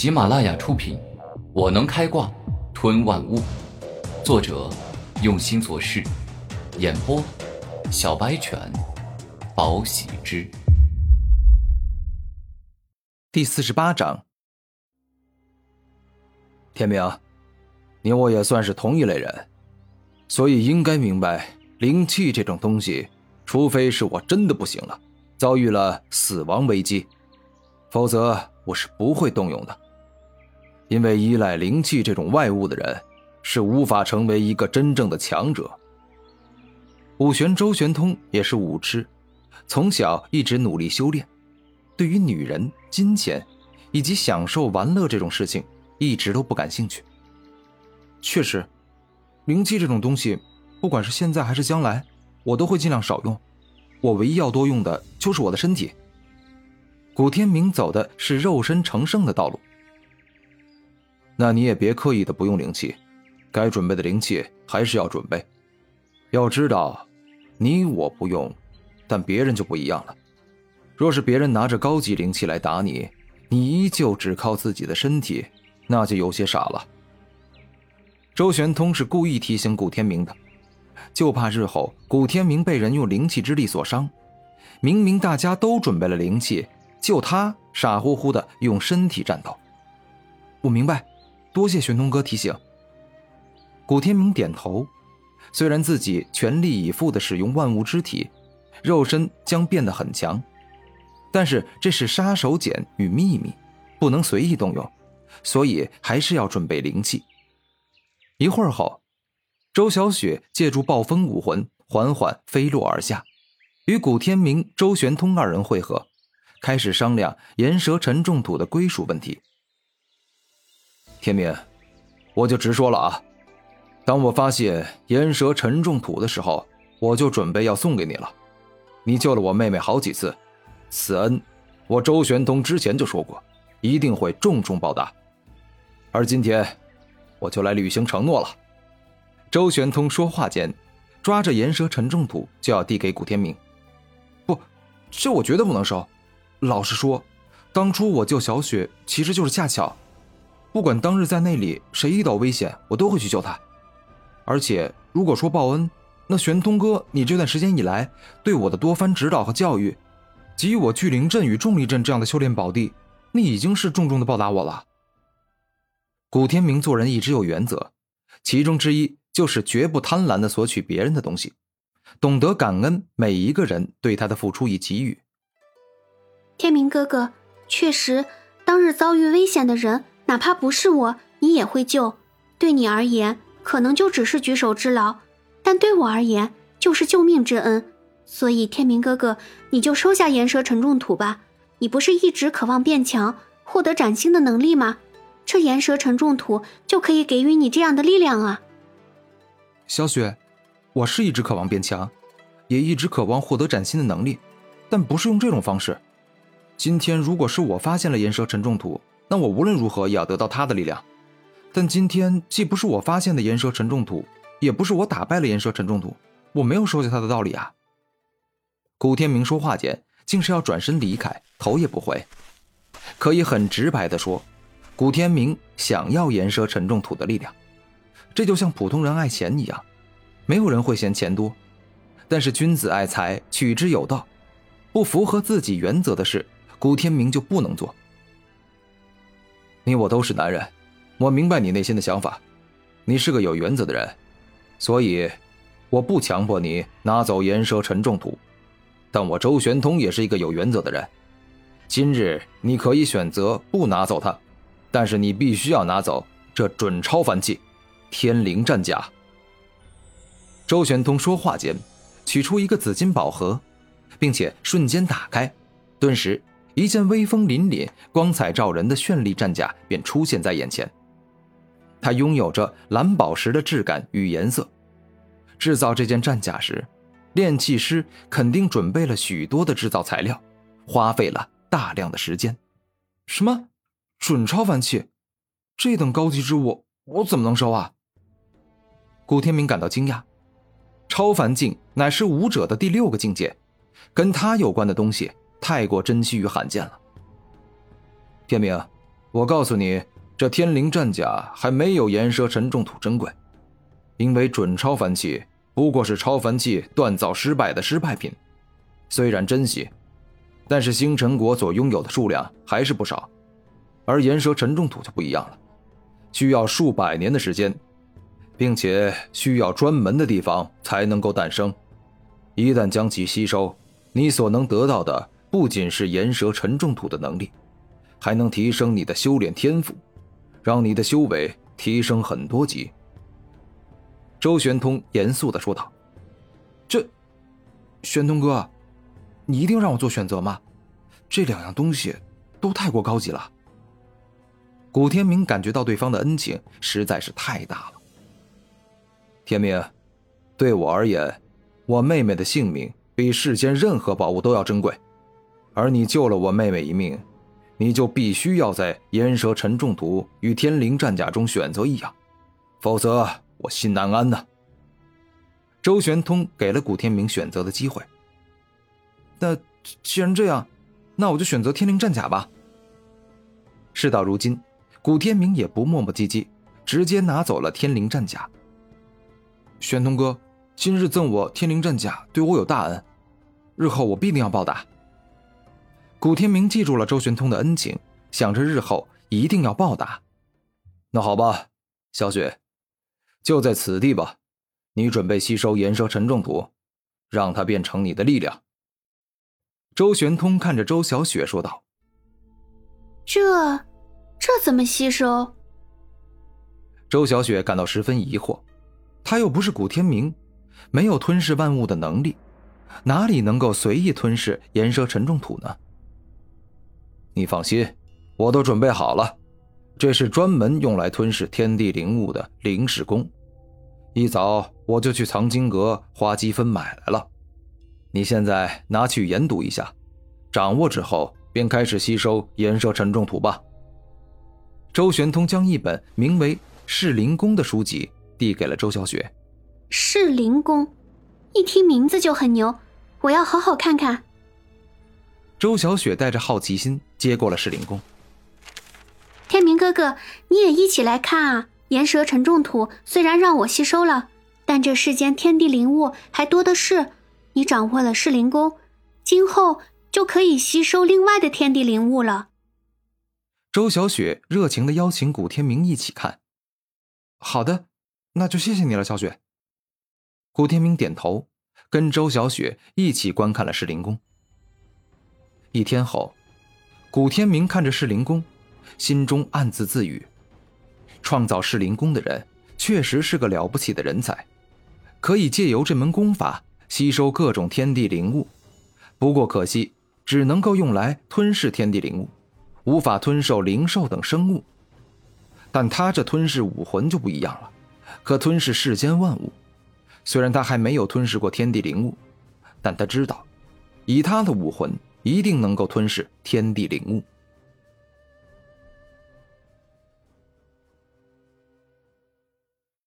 喜马拉雅出品，《我能开挂吞万物》，作者用心做事，演播小白犬，宝喜之。第四十八章，天明，你我也算是同一类人，所以应该明白灵气这种东西，除非是我真的不行了，遭遇了死亡危机。否则我是不会动用的，因为依赖灵气这种外物的人是无法成为一个真正的强者。武玄周玄通也是武痴，从小一直努力修炼，对于女人、金钱以及享受玩乐这种事情一直都不感兴趣。确实，灵气这种东西，不管是现在还是将来，我都会尽量少用。我唯一要多用的就是我的身体。古天明走的是肉身成圣的道路，那你也别刻意的不用灵气，该准备的灵气还是要准备。要知道，你我不用，但别人就不一样了。若是别人拿着高级灵气来打你，你依旧只靠自己的身体，那就有些傻了。周玄通是故意提醒古天明的，就怕日后古天明被人用灵气之力所伤。明明大家都准备了灵气。就他傻乎乎的用身体战斗，我明白，多谢玄通哥提醒。古天明点头，虽然自己全力以赴的使用万物之体，肉身将变得很强，但是这是杀手锏与秘密，不能随意动用，所以还是要准备灵气。一会儿后，周小雪借助暴风武魂缓缓飞落而下，与古天明、周玄通二人会合。开始商量岩蛇沉重土的归属问题。天明，我就直说了啊，当我发现岩蛇沉重土的时候，我就准备要送给你了。你救了我妹妹好几次，此恩我周玄通之前就说过，一定会重重报答。而今天，我就来履行承诺了。周玄通说话间，抓着岩蛇沉重土就要递给古天明。不，这我绝对不能收。老实说，当初我救小雪其实就是恰巧。不管当日在那里谁遇到危险，我都会去救他。而且如果说报恩，那玄通哥你这段时间以来对我的多番指导和教育，给予我聚灵阵与重力阵这样的修炼宝地，那已经是重重的报答我了。古天明做人一直有原则，其中之一就是绝不贪婪的索取别人的东西，懂得感恩每一个人对他的付出与给予。天明哥哥，确实，当日遭遇危险的人，哪怕不是我，你也会救。对你而言，可能就只是举手之劳，但对我而言，就是救命之恩。所以，天明哥哥，你就收下岩蛇沉重土吧。你不是一直渴望变强，获得崭新的能力吗？这岩蛇沉重土就可以给予你这样的力量啊。小雪，我是一直渴望变强，也一直渴望获得崭新的能力，但不是用这种方式。今天如果是我发现了岩蛇沉重土，那我无论如何也要得到他的力量。但今天既不是我发现的岩蛇沉重土，也不是我打败了岩蛇沉重土，我没有收下他的道理啊。古天明说话间，竟是要转身离开，头也不回。可以很直白的说，古天明想要岩蛇沉重土的力量，这就像普通人爱钱一样，没有人会嫌钱多，但是君子爱财，取之有道，不符合自己原则的事。古天明就不能做。你我都是男人，我明白你内心的想法。你是个有原则的人，所以我不强迫你拿走岩蛇沉重土。但我周玄通也是一个有原则的人。今日你可以选择不拿走它，但是你必须要拿走这准超凡器——天灵战甲。周玄通说话间，取出一个紫金宝盒，并且瞬间打开，顿时。一件威风凛凛、光彩照人的绚丽战甲便出现在眼前。它拥有着蓝宝石的质感与颜色。制造这件战甲时，炼器师肯定准备了许多的制造材料，花费了大量的时间。什么？准超凡器？这等高级之物，我怎么能收啊？古天明感到惊讶。超凡境乃是武者的第六个境界，跟他有关的东西。太过珍惜与罕见了，天明，我告诉你，这天灵战甲还没有岩蛇沉重土珍贵，因为准超凡器不过是超凡器锻造失败的失败品，虽然珍惜，但是星辰国所拥有的数量还是不少，而岩蛇沉重土就不一样了，需要数百年的时间，并且需要专门的地方才能够诞生，一旦将其吸收，你所能得到的不仅是岩蛇沉重土的能力。还能提升你的修炼天赋，让你的修为提升很多级。周玄通严肃的说道：“这，玄通哥，你一定让我做选择吗？这两样东西都太过高级了。”古天明感觉到对方的恩情实在是太大了。天明，对我而言，我妹妹的性命比世间任何宝物都要珍贵，而你救了我妹妹一命。你就必须要在岩蛇沉重土与天灵战甲中选择一样，否则我心难安呐。周玄通给了古天明选择的机会。那既然这样，那我就选择天灵战甲吧。事到如今，古天明也不磨磨唧唧，直接拿走了天灵战甲。玄通哥，今日赠我天灵战甲，对我有大恩，日后我必定要报答。古天明记住了周玄通的恩情，想着日后一定要报答。那好吧，小雪，就在此地吧。你准备吸收岩蛇沉重土，让它变成你的力量。周玄通看着周小雪说道：“这，这怎么吸收？”周小雪感到十分疑惑，她又不是古天明，没有吞噬万物的能力，哪里能够随意吞噬岩蛇沉重土呢？你放心，我都准备好了。这是专门用来吞噬天地灵物的灵石弓，一早我就去藏经阁花积分买来了。你现在拿去研读一下，掌握之后便开始吸收岩蛇沉重土吧。周玄通将一本名为《噬灵功》的书籍递给了周小雪。噬灵功，一听名字就很牛，我要好好看看。周小雪带着好奇心接过了噬灵弓。天明哥哥，你也一起来看啊！岩蛇沉重土虽然让我吸收了，但这世间天地灵物还多的是。你掌握了噬灵弓，今后就可以吸收另外的天地灵物了。周小雪热情的邀请古天明一起看。好的，那就谢谢你了，小雪。古天明点头，跟周小雪一起观看了噬灵功。一天后，古天明看着噬灵宫，心中暗自自语：“创造噬灵宫的人确实是个了不起的人才，可以借由这门功法吸收各种天地灵物。不过可惜，只能够用来吞噬天地灵物，无法吞噬灵兽等生物。但他这吞噬武魂就不一样了，可吞噬世间万物。虽然他还没有吞噬过天地灵物，但他知道，以他的武魂。”一定能够吞噬天地灵物。